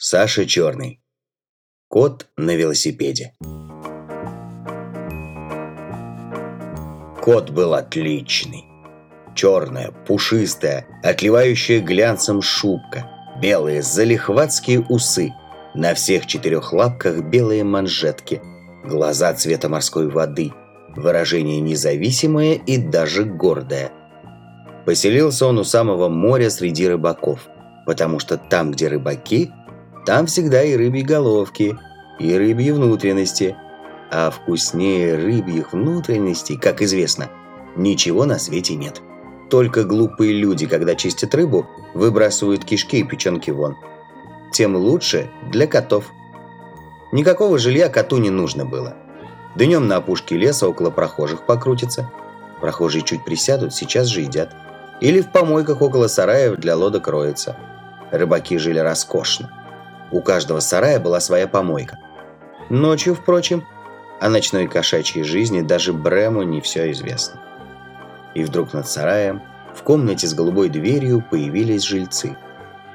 Саша Черный. Кот на велосипеде. Кот был отличный. Черная, пушистая, отливающая глянцем шубка, белые залихватские усы, на всех четырех лапках белые манжетки, глаза цвета морской воды, выражение независимое и даже гордое. Поселился он у самого моря среди рыбаков, потому что там, где рыбаки, там всегда и рыбьи головки, и рыбьи внутренности. А вкуснее рыбьих внутренностей, как известно, ничего на свете нет. Только глупые люди, когда чистят рыбу, выбрасывают кишки и печенки вон. Тем лучше для котов. Никакого жилья коту не нужно было. Днем на опушке леса около прохожих покрутится. Прохожие чуть присядут, сейчас же едят. Или в помойках около сараев для лодок роется. Рыбаки жили роскошно. У каждого сарая была своя помойка. Ночью, впрочем, о ночной кошачьей жизни даже Брему не все известно. И вдруг над сараем, в комнате с голубой дверью, появились жильцы.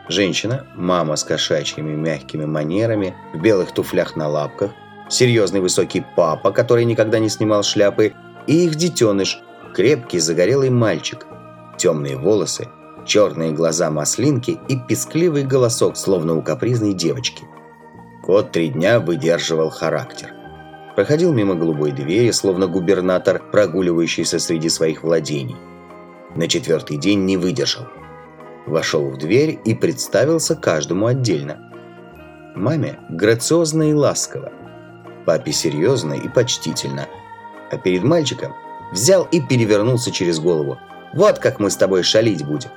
Женщина, мама с кошачьими мягкими манерами, в белых туфлях на лапках, серьезный высокий папа, который никогда не снимал шляпы, и их детеныш, крепкий загорелый мальчик. Темные волосы, черные глаза маслинки и пескливый голосок, словно у капризной девочки. Кот три дня выдерживал характер. Проходил мимо голубой двери, словно губернатор, прогуливающийся среди своих владений. На четвертый день не выдержал. Вошел в дверь и представился каждому отдельно. Маме грациозно и ласково. Папе серьезно и почтительно. А перед мальчиком взял и перевернулся через голову. Вот как мы с тобой шалить будем.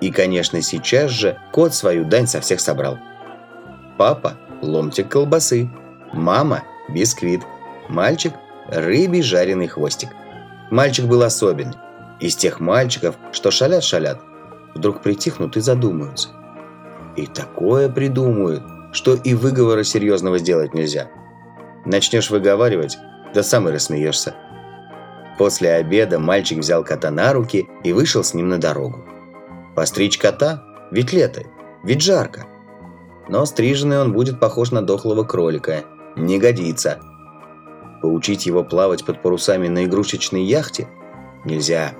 И, конечно, сейчас же кот свою дань со всех собрал. Папа – ломтик колбасы, мама – бисквит, мальчик – рыбий жареный хвостик. Мальчик был особенный. Из тех мальчиков, что шалят-шалят, вдруг притихнут и задумаются. И такое придумают, что и выговора серьезного сделать нельзя. Начнешь выговаривать, да сам и рассмеешься. После обеда мальчик взял кота на руки и вышел с ним на дорогу. Постричь кота? Ведь лето, ведь жарко. Но стриженный он будет похож на дохлого кролика. Не годится. Поучить его плавать под парусами на игрушечной яхте? Нельзя.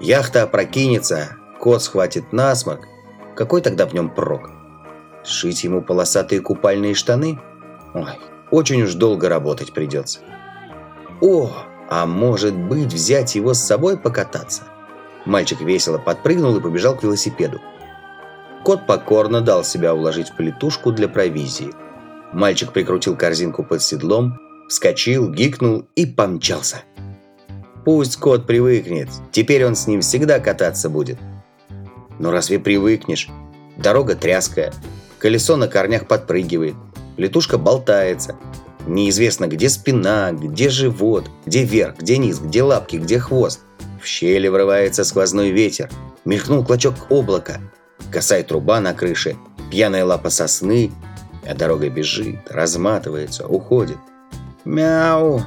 Яхта опрокинется, кот схватит насморк. Какой тогда в нем прок? Сшить ему полосатые купальные штаны? Ой, очень уж долго работать придется. О, а может быть взять его с собой покататься? Мальчик весело подпрыгнул и побежал к велосипеду. Кот покорно дал себя уложить в плитушку для провизии. Мальчик прикрутил корзинку под седлом, вскочил, гикнул и помчался. Пусть кот привыкнет, теперь он с ним всегда кататься будет. Но разве привыкнешь? Дорога тряская, колесо на корнях подпрыгивает, плитушка болтается. Неизвестно, где спина, где живот, где верх, где низ, где лапки, где хвост – в щели врывается сквозной ветер. Мелькнул клочок облака. Косая труба на крыше. Пьяная лапа сосны. А дорога бежит, разматывается, уходит. «Мяу!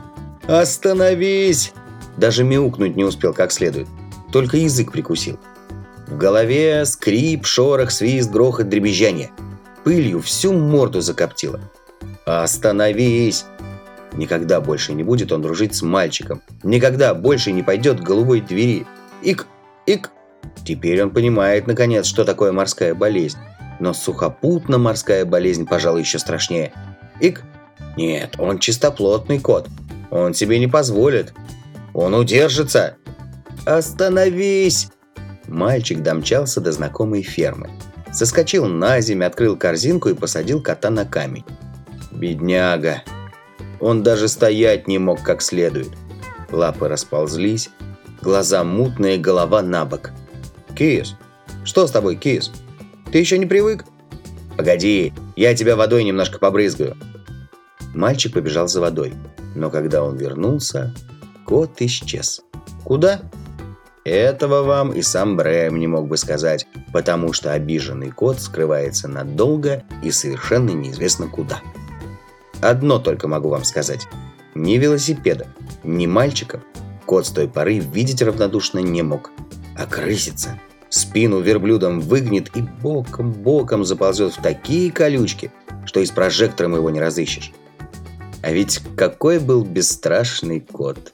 Остановись!» Даже мяукнуть не успел как следует. Только язык прикусил. В голове скрип, шорох, свист, грохот, дребезжание. Пылью всю морду закоптило. «Остановись!» Никогда больше не будет он дружить с мальчиком. Никогда больше не пойдет к голубой двери. Ик, ик. Теперь он понимает, наконец, что такое морская болезнь. Но сухопутно морская болезнь, пожалуй, еще страшнее. Ик. Нет, он чистоплотный кот. Он себе не позволит. Он удержится. Остановись! Мальчик домчался до знакомой фермы. Соскочил на землю, открыл корзинку и посадил кота на камень. Бедняга, он даже стоять не мог как следует. Лапы расползлись, глаза мутные, голова на бок. «Кис, что с тобой, Кис? Ты еще не привык?» «Погоди, я тебя водой немножко побрызгаю». Мальчик побежал за водой, но когда он вернулся, кот исчез. «Куда?» Этого вам и сам Брэм не мог бы сказать, потому что обиженный кот скрывается надолго и совершенно неизвестно куда. Одно только могу вам сказать. Ни велосипеда, ни мальчиков кот с той поры видеть равнодушно не мог. А крысица спину верблюдом выгнет и боком-боком заползет в такие колючки, что и с прожектором его не разыщешь. А ведь какой был бесстрашный кот.